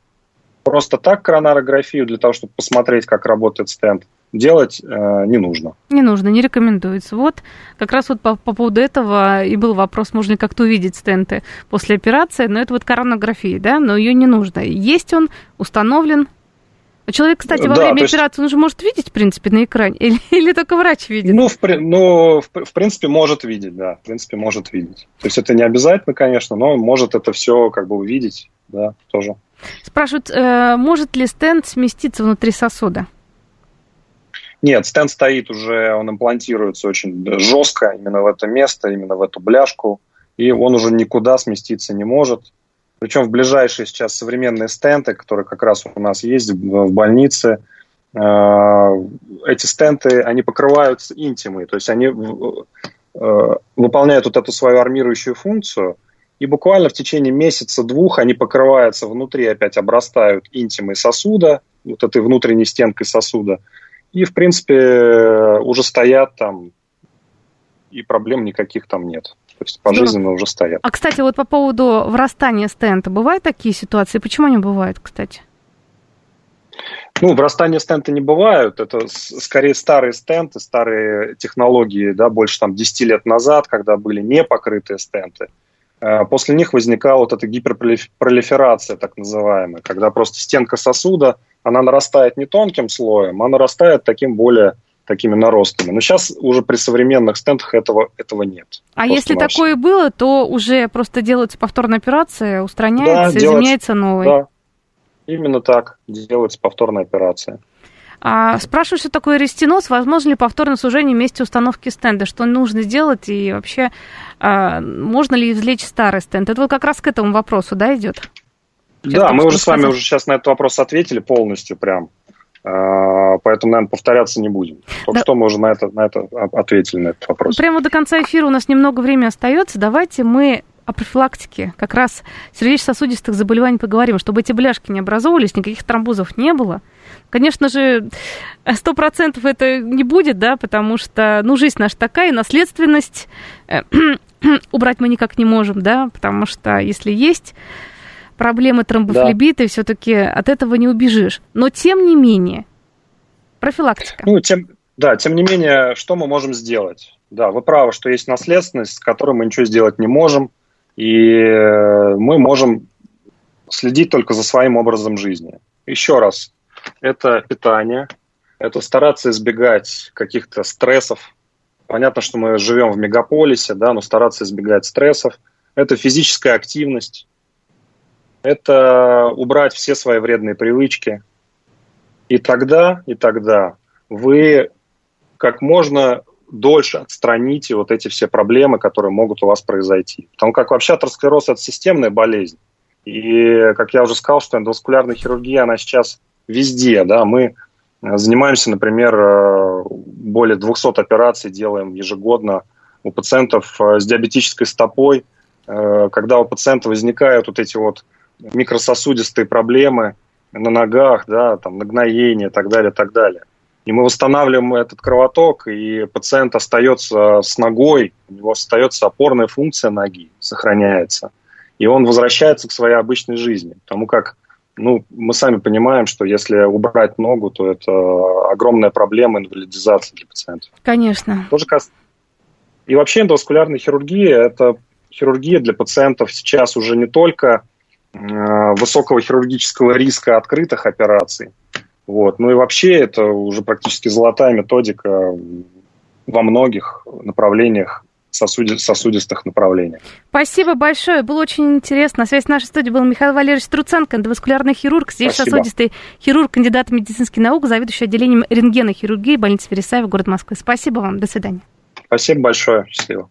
Просто так коронарографию для того, чтобы посмотреть, как работает стенд, делать э, не нужно. Не нужно, не рекомендуется. Вот как раз вот по, по поводу этого и был вопрос, можно как-то увидеть стенты после операции, но это вот коронография, да, но ее не нужно. Есть он, установлен. Человек, кстати, во да, время есть... операции, он же может видеть, в принципе, на экране, или, или только врач видит? Ну, в, ну в, в принципе, может видеть, да, в принципе, может видеть. То есть это не обязательно, конечно, но может это все как бы увидеть, да, тоже. Спрашивают, э, может ли стенд сместиться внутри сосуда? Нет, стенд стоит уже, он имплантируется очень жестко именно в это место, именно в эту бляшку, и он уже никуда сместиться не может. Причем в ближайшие сейчас современные стенты, которые как раз у нас есть в больнице, э, эти стенты, они покрываются интимой, то есть они э, выполняют вот эту свою армирующую функцию, и буквально в течение месяца-двух они покрываются внутри, опять обрастают интимой сосуда, вот этой внутренней стенкой сосуда, и, в принципе, уже стоят там, и проблем никаких там нет. То есть пожизненно уже стоят. А, кстати, вот по поводу врастания стента, бывают такие ситуации? Почему они бывают, кстати? Ну, врастания стента не бывают. Это скорее старые стенты, старые технологии, да, больше там 10 лет назад, когда были не покрытые стенты. Э, после них возникала вот эта гиперпролиферация, так называемая, когда просто стенка сосуда – она нарастает не тонким слоем, а нарастает таким более такими наростами. Но сейчас уже при современных стентах этого, этого нет. А если такое было, то уже просто делается повторная операция, устраняется, да, изменяется новый. Да, именно так, делается повторная операция. А, спрашиваю, что такое рестеноз, возможно ли повторное сужение вместе установки стенда, что нужно сделать и вообще а, можно ли извлечь старый стенд? Это вот как раз к этому вопросу, да, идет? да, мы уже с вами уже сейчас на этот вопрос ответили полностью прям. А, поэтому, наверное, повторяться не будем. Только да. что мы уже на это, на это ответили, на этот вопрос. Прямо до конца эфира у нас немного времени остается. Давайте мы о профилактике как раз сердечно-сосудистых заболеваний поговорим, чтобы эти бляшки не образовывались, никаких тромбозов не было. Конечно же, сто процентов это не будет, да, потому что, ну, жизнь наша такая, наследственность э, убрать мы никак не можем, да, потому что если есть проблемы тромбофлебита, да. все-таки от этого не убежишь. Но тем не менее, профилактика. Ну, тем, да, тем не менее, что мы можем сделать? Да, вы правы, что есть наследственность, с которой мы ничего сделать не можем, и э, мы можем следить только за своим образом жизни. Еще раз, это питание, это стараться избегать каких-то стрессов. Понятно, что мы живем в мегаполисе, да, но стараться избегать стрессов. Это физическая активность, это убрать все свои вредные привычки. И тогда, и тогда вы как можно дольше отстраните вот эти все проблемы, которые могут у вас произойти. Потому как вообще атеросклероз – это системная болезнь. И, как я уже сказал, что эндоваскулярная хирургия, она сейчас везде. Да? Мы занимаемся, например, э, более 200 операций делаем ежегодно у пациентов э, с диабетической стопой, э, когда у пациента возникают вот эти вот микрососудистые проблемы на ногах, да, там, нагноение и так далее, так далее. и мы восстанавливаем этот кровоток, и пациент остается с ногой, у него остается опорная функция ноги, сохраняется, и он возвращается к своей обычной жизни, потому как ну, мы сами понимаем, что если убрать ногу, то это огромная проблема инвалидизации для пациентов. Конечно. Тоже И вообще эндоваскулярная хирургия – это хирургия для пациентов сейчас уже не только высокого хирургического риска открытых операций, вот, ну и вообще это уже практически золотая методика во многих направлениях сосуди, сосудистых направлениях. Спасибо большое, было очень интересно. На связи с нашей студией был Михаил Валерьевич Труценко, эндоваскулярный хирург, здесь Спасибо. сосудистый хирург, кандидат медицинских наук, заведующий отделением рентгена хирургии больницы Вересаева, город Москвы. Спасибо вам, до свидания. Спасибо большое, счастливо.